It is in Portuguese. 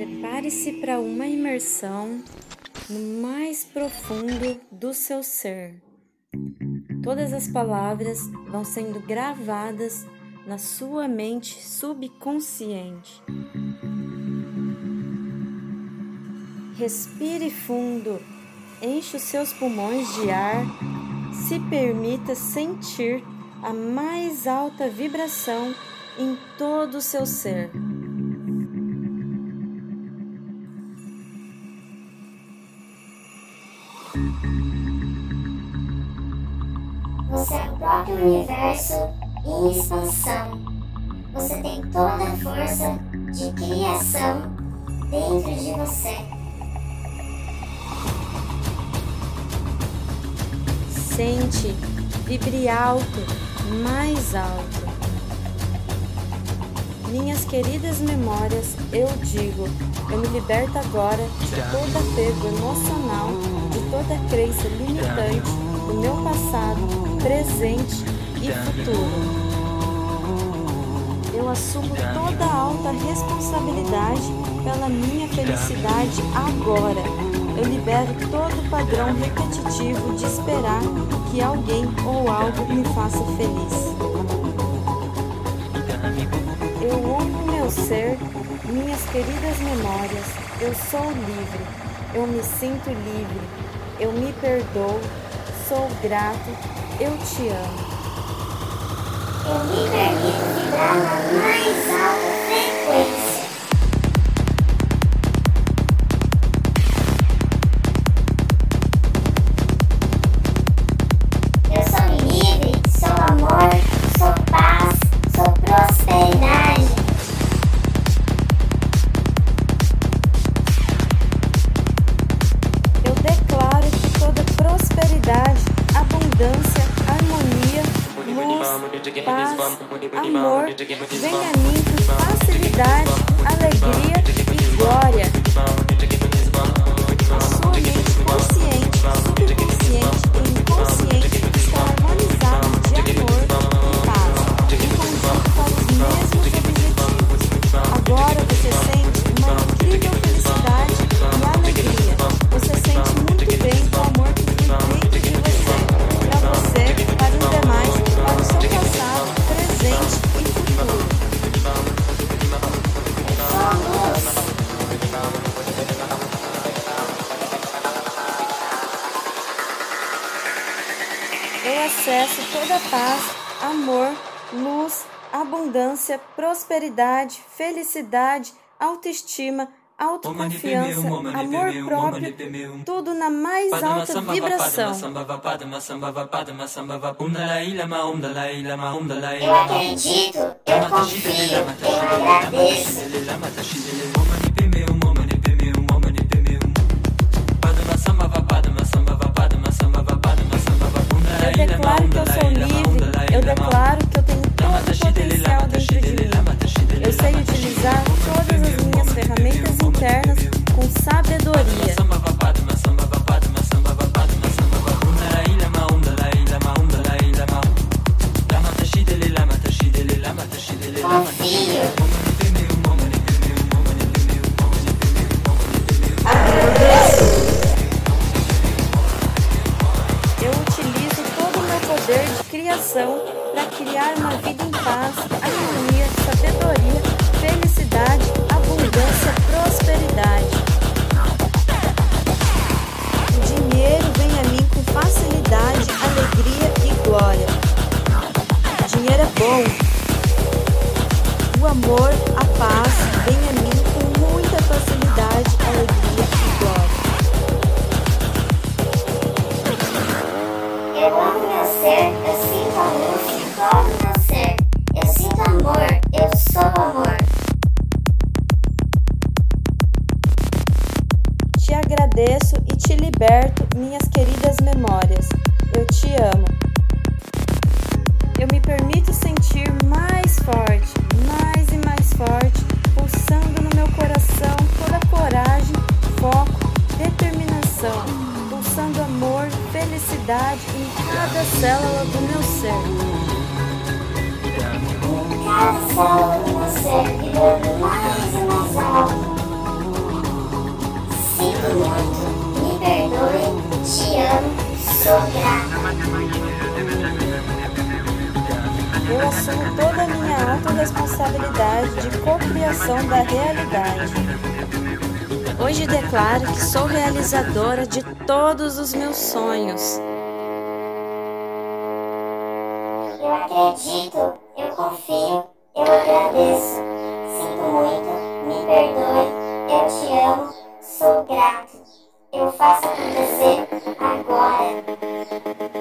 Prepare-se para uma imersão no mais profundo do seu ser. Todas as palavras vão sendo gravadas na sua mente subconsciente. Respire fundo, enche os seus pulmões de ar, se permita sentir a mais alta vibração em todo o seu ser. Você é o próprio universo em expansão. Você tem toda a força de criação dentro de você. Sente, vibre alto, mais alto. Minhas queridas memórias, eu digo, eu me liberto agora de todo apego emocional, de toda crença limitante do meu passado, presente e futuro. Eu assumo toda a alta responsabilidade pela minha felicidade agora. Eu libero todo o padrão repetitivo de esperar que alguém ou algo me faça feliz. Eu honro meu ser, minhas queridas memórias. Eu sou livre. Eu me sinto livre. Eu me perdoo. Sou grato. Eu te amo. Eu me permito vibrar na mais alta frequência. Paz, amor venha a mim com facilidade, alegria e glória. Eu acesso toda a paz, amor, luz, abundância, prosperidade, felicidade, autoestima, autoconfiança, amor próprio, tudo na mais alta vibração. Eu acredito, eu confio, eu agradeço. Eu utilizo todo o meu poder de criação para criar uma vida em paz, harmonia, sabedoria, felicidade, abundância, prosperidade. A paz vem a mim com muita facilidade, alegria e glória. Eu amo meu ser, eu sinto a luz em todo meu ser. Eu sinto amor, eu sou amor. Te agradeço e te liberto, minhas queridas memórias. Eu te amo. Eu me permito sentir verdade em cada célula do meu cérebro. Cada célula do meu cérebro mais. Sinto muito, me perdoe, te amo, sou grata. Eu assumo toda a minha autorresponsabilidade de cocriação da realidade. Hoje declaro que sou realizadora de todos os meus sonhos. Eu acredito, eu confio, eu agradeço. Sinto muito, me perdoe, eu te amo, sou grato. Eu faço acontecer agora.